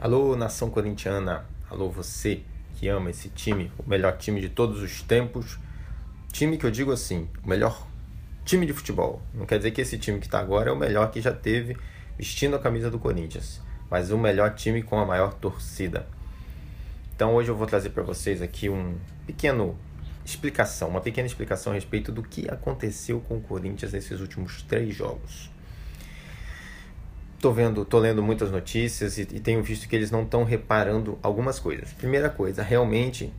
Alô, nação corintiana. Alô, você que ama esse time, o melhor time de todos os tempos. Time que eu digo assim, o melhor time de futebol. Não quer dizer que esse time que está agora é o melhor que já teve vestindo a camisa do Corinthians, mas o melhor time com a maior torcida. Então hoje eu vou trazer para vocês aqui um pequeno explicação, uma pequena explicação a respeito do que aconteceu com o Corinthians nesses últimos três jogos. Tô vendo, tô lendo muitas notícias e, e tenho visto que eles não estão reparando algumas coisas. Primeira coisa, realmente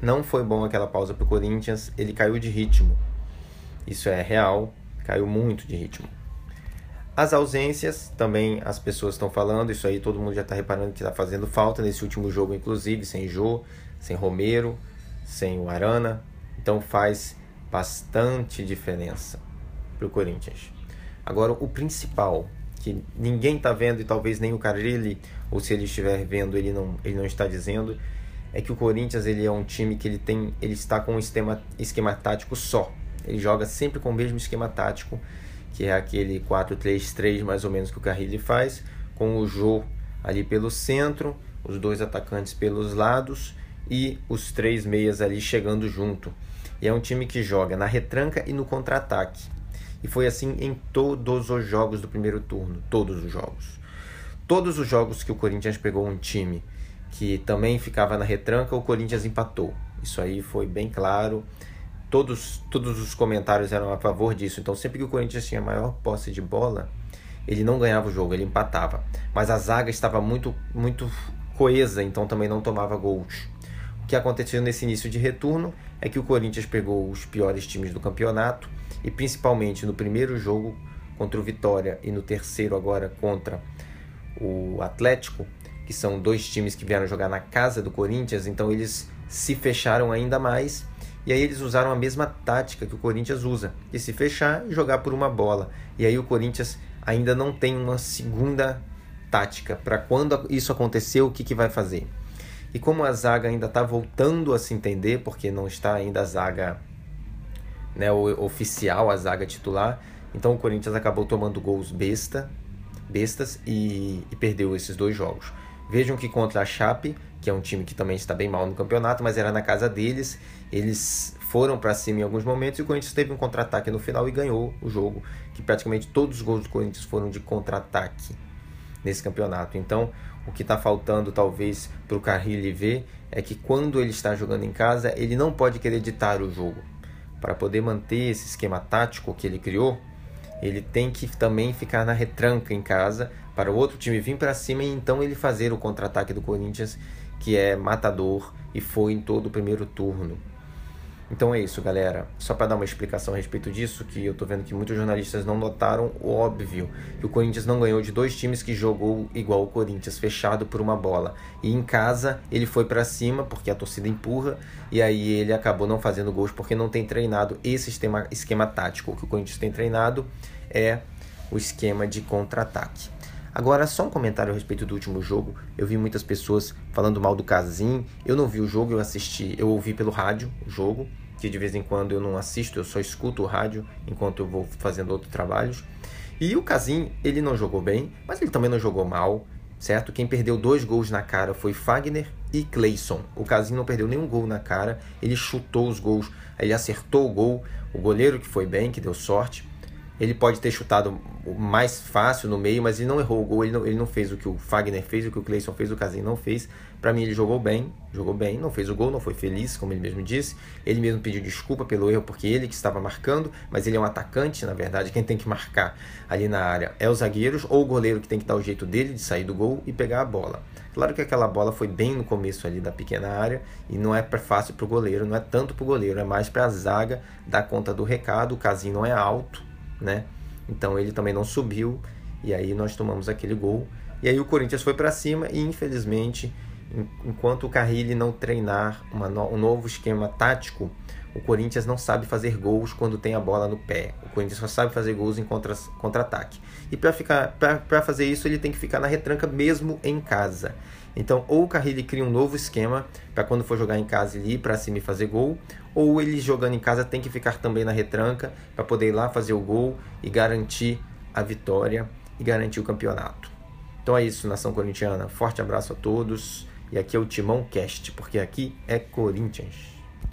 não foi bom aquela pausa para o Corinthians, ele caiu de ritmo. Isso é real, caiu muito de ritmo. As ausências, também as pessoas estão falando, isso aí todo mundo já está reparando que está fazendo falta nesse último jogo, inclusive, sem Jô, sem Romero, sem o Arana. Então faz bastante diferença para o Corinthians. Agora, o principal, que ninguém está vendo e talvez nem o Carilli, ou se ele estiver vendo, ele não, ele não está dizendo, é que o Corinthians ele é um time que ele tem, ele está com um esquema, esquema tático só. Ele joga sempre com o mesmo esquema tático, que é aquele 4-3-3 mais ou menos que o Carrilli faz, com o Jô ali pelo centro, os dois atacantes pelos lados e os três meias ali chegando junto. E é um time que joga na retranca e no contra-ataque. E foi assim em todos os jogos do primeiro turno, todos os jogos. Todos os jogos que o Corinthians pegou um time que também ficava na retranca, o Corinthians empatou. Isso aí foi bem claro. Todos, todos os comentários eram a favor disso. Então, sempre que o Corinthians tinha maior posse de bola, ele não ganhava o jogo, ele empatava. Mas a zaga estava muito, muito coesa, então também não tomava gols. Que aconteceu nesse início de retorno é que o Corinthians pegou os piores times do campeonato e principalmente no primeiro jogo contra o Vitória e no terceiro agora contra o Atlético, que são dois times que vieram jogar na casa do Corinthians, então eles se fecharam ainda mais e aí eles usaram a mesma tática que o Corinthians usa, de se fechar e jogar por uma bola. E aí o Corinthians ainda não tem uma segunda tática para quando isso acontecer, o que, que vai fazer. E como a zaga ainda está voltando a se entender, porque não está ainda a zaga né, oficial, a zaga titular. Então o Corinthians acabou tomando gols besta, bestas e, e perdeu esses dois jogos. Vejam que contra a Chape, que é um time que também está bem mal no campeonato, mas era na casa deles, eles foram para cima em alguns momentos e o Corinthians teve um contra-ataque no final e ganhou o jogo, que praticamente todos os gols do Corinthians foram de contra-ataque nesse campeonato. Então, o que está faltando talvez para o Carrilli ver é que quando ele está jogando em casa, ele não pode querer ditar o jogo para poder manter esse esquema tático que ele criou, ele tem que também ficar na retranca em casa para o outro time vir para cima e então ele fazer o contra-ataque do Corinthians, que é matador e foi em todo o primeiro turno. Então é isso, galera. Só para dar uma explicação a respeito disso, que eu tô vendo que muitos jornalistas não notaram o óbvio, que o Corinthians não ganhou de dois times que jogou igual o Corinthians, fechado por uma bola. E em casa ele foi para cima porque a torcida empurra e aí ele acabou não fazendo gols porque não tem treinado esse esquema, esquema tático. O que o Corinthians tem treinado é o esquema de contra-ataque. Agora, só um comentário a respeito do último jogo. Eu vi muitas pessoas falando mal do Casim. Eu não vi o jogo, eu assisti, eu ouvi pelo rádio o jogo que de vez em quando eu não assisto, eu só escuto o rádio enquanto eu vou fazendo outros trabalhos. E o Casim, ele não jogou bem, mas ele também não jogou mal, certo? Quem perdeu dois gols na cara foi Fagner e Cleison. O Casim não perdeu nenhum gol na cara, ele chutou os gols, ele acertou o gol. O goleiro que foi bem, que deu sorte. Ele pode ter chutado mais fácil no meio, mas ele não errou o gol, ele não, ele não fez o que o Fagner fez, o que o Cleison fez, o Casim não fez. Para mim ele jogou bem, jogou bem, não fez o gol, não foi feliz, como ele mesmo disse. Ele mesmo pediu desculpa pelo erro, porque ele que estava marcando, mas ele é um atacante, na verdade, quem tem que marcar ali na área é os zagueiros ou o goleiro que tem que dar o jeito dele de sair do gol e pegar a bola. Claro que aquela bola foi bem no começo ali da pequena área e não é fácil para o goleiro, não é tanto para o goleiro, é mais para a zaga dar conta do recado. O Casim não é alto, né? Então ele também não subiu e aí nós tomamos aquele gol. E aí o Corinthians foi para cima e infelizmente, enquanto o Carrilli não treinar no, um novo esquema tático, o Corinthians não sabe fazer gols quando tem a bola no pé. O Corinthians só sabe fazer gols em contra-ataque. Contra e para fazer isso, ele tem que ficar na retranca mesmo em casa. Então, ou o Carrilli cria um novo esquema para quando for jogar em casa ele ir para cima e fazer gol, ou ele jogando em casa tem que ficar também na retranca para poder ir lá fazer o gol e garantir a vitória e garantir o campeonato. Então é isso, nação corintiana. Forte abraço a todos. E aqui é o Timão Cast, porque aqui é Corinthians.